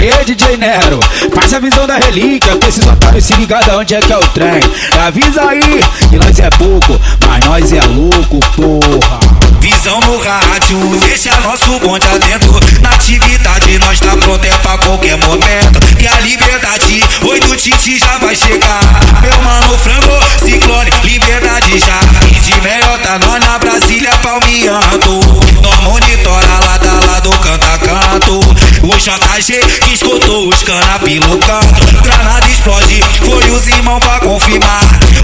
Aê, DJ Nero, faz a visão da relíquia. Que esses otários se ligada onde é que é o trem. Avisa aí que nós é pouco, mas nós é louco, porra. Visão no rádio, deixa nosso bonde atento. Na atividade, nós tá pronto é pra qualquer momento. E a liberdade, oi do Titi já vai chegar. Meu mano frango, ciclone, liberdade já. E de melhor tá nós na Brasília palmeando. Nós monitora lado lado, canta canto. O JG que escutou os cana pelo canto. Granada explode, foi os irmãos pra confirmar.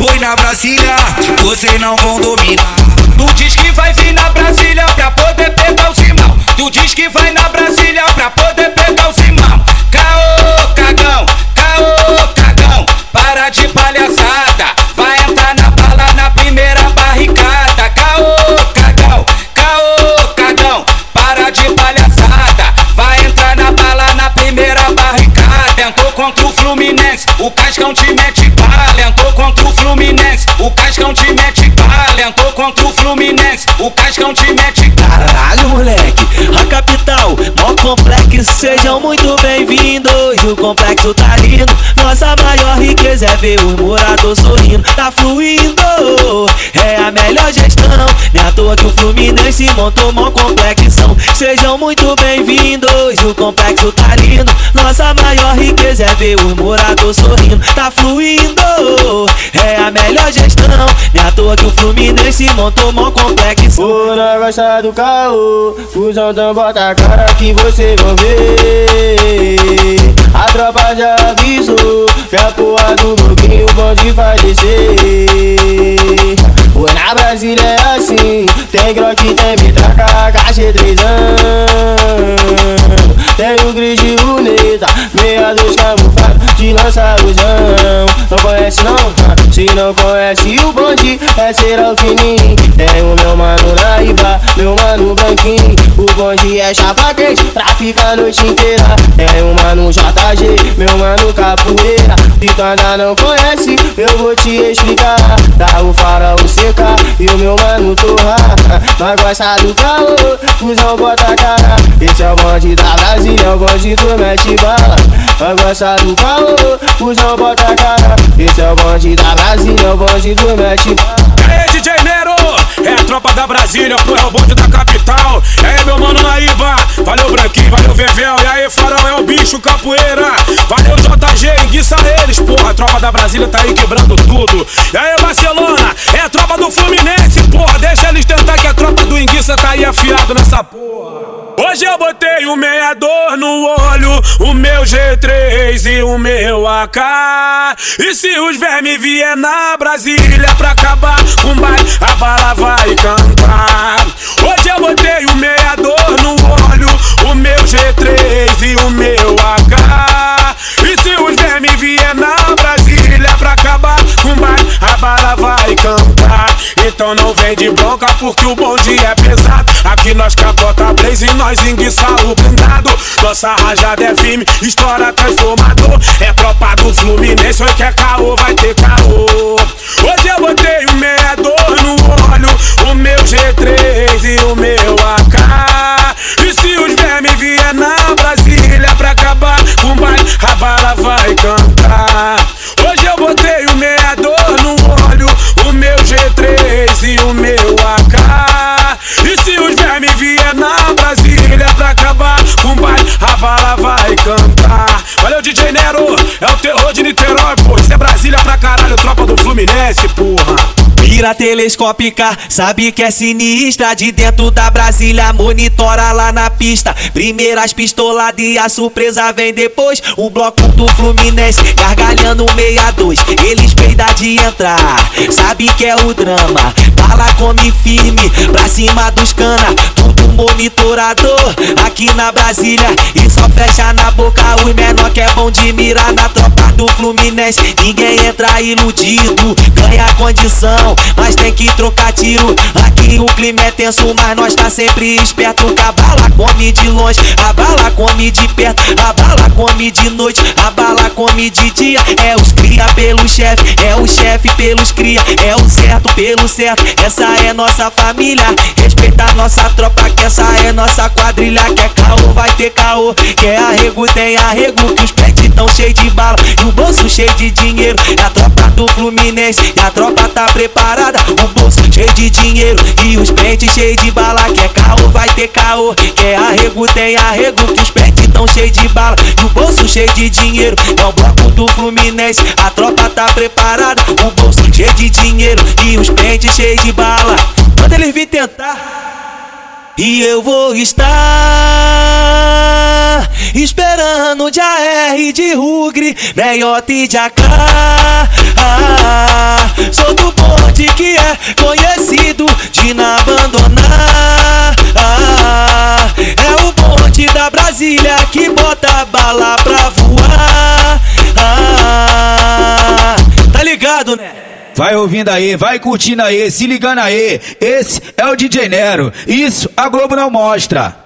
Oi na Brasília, vocês não vão dominar. Tu diz que vai vir na Brasília pra poder pegar o Simão. Tu diz que vai na Brasília pra poder pegar o Simão. Caô, cagão, caô, cagão. Para de palhaçada. Vai entrar na bala na primeira barricada. Caô, cagão, caô, cagão. Para de palhaçada. Cascão te mete bala. Contra o Fluminense. O Cascão te mete bala. Entrou contra o Fluminense. O Cascão te mete Caralho, moleque, a capital, mó complexo, sejam muito bem-vindos. O complexo tá lindo, nossa maior riqueza é ver os moradores sorrindo. Tá fluindo, é a melhor gestão. Nem à toa que o Fluminense montou mó complexão. Sejam muito bem-vindos, o complexo tá lindo. Nossa maior riqueza é ver os moradores sorrindo. Tá fluindo, é a melhor gestão. Nem à toa que o Fluminense montou mó complexo. Ora, gosta do caô, fusão então bota a cara que vocês vão ver. A tropa já avisou que a porra do bloquinho o vai descer. Oi, na Brasília é assim, tem groque, tem metraca, caixa e três anos. Tem o gris de luneta, meia dos camuflado de lança-luzão. Não conhece não? Ah, Se não conhece o bonde, é ser o fininho. Tem o meu mano Naiba, meu mano branquinho. O bonde é chapa quente, pra ficar a noite inteira. Tem o mano JG, meu mano capoeira. Se tu ainda não conhece, eu vou te explicar. Dá o farol seca e o meu mano torra. Nós gosta do calor, fusão bota a cara. Esse é o bonde da Brasília, é o bonde do mete bala. Nós gosta do calor, fusão bota a cara. Esse é o bonde da Brasília, é o bonde do bala. Aê, DJ Nero, é a tropa da Brasília, pô, é o bonde da capital. Aí, meu mano Naíba, valeu Branquinho, valeu Vevel. E aí, Farol, é o bicho capoeira. Valeu JG, enguiça eles, porra. A tropa da Brasília tá aí quebrando tudo. E aí, Barcelona, é a tropa do Fluminense, porra. Deixa eles tentar que a tropa do enguiça tá aí afiado nessa porra. Hoje eu botei o meador no olho, o meu G3 e o meu AK. E se os vermes vier na Brasília pra acabar com o baile, a bala vai cantar. Hoje eu botei o meador no olho, o meu G3 e o meu AK. E se os vermes vier na Brasília pra acabar com o baile, a bala vai cantar. Então não vem de bronca porque o bonde é pesado. Aqui nós capota blaze e nós enguiça o blindado. Nossa rajada é firme, estoura transformador. É tropa do Fluminense, oi que é caô, vai ter caô. Hoje eu botei o meador no olho, o meu G3 e o meu AK. E se os vermes vier na Brasília pra acabar com o baile, a bala vai cantar. Hoje eu botei o G3 e o meu AK. E se os vermes vier na Brasília pra acabar com o baile, a bala vai cantar. Valeu, DJ Nero, é o terror de Niterói, pô. Isso é Brasília pra caralho, tropa do Fluminense, porra. Telescópica, sabe que é sinistra. De dentro da Brasília, monitora lá na pista. Primeiras pistoladas e a surpresa vem depois. O bloco do Fluminense, gargalhando 62. Eles peidam de entrar, sabe que é o drama. Bala come firme, pra cima dos cana. Tudo monitorador, aqui na Brasília. E só fecha na boca os menor que é bom de mirar na tropa do Fluminense. Ninguém entra iludido, ganha condição. Mas tem que trocar tiro. Aqui o clima é tenso, mas nós tá sempre esperto. Que a bala come de longe, a bala come de perto, a bala come de noite, a bala come de dia. É os cria pelo chefe, é o chefe pelos cria, é o certo pelo certo. Essa é nossa família, respeita nossa tropa, que essa é nossa quadrilha. Quer caô, vai ter caô, quer arrego, tem arrego. Que os pets tão cheios de bala e o bolso cheio de dinheiro. É a tropa do Fluminense e a tropa tá preparada. O bolso cheio de dinheiro e os pentes cheios de bala. Quer caô, vai ter caô, quer arrego, tem arrego. Que os pets tão cheios de bala e o bolso cheio de dinheiro. É o bloco do Fluminense, a tropa tá preparada. O bolso cheio de dinheiro e os pentes cheios de bala. Quando eles vir tentar. E eu vou estar esperando de AR de Rugre, Meiota e de AK. Ah, que é conhecido de não abandonar. Ah, é o bonde da Brasília que bota bala pra voar. Ah, tá ligado, né? Vai ouvindo aí, vai curtindo aí, se ligando aí. Esse é o DJ Nero. Isso a Globo não mostra.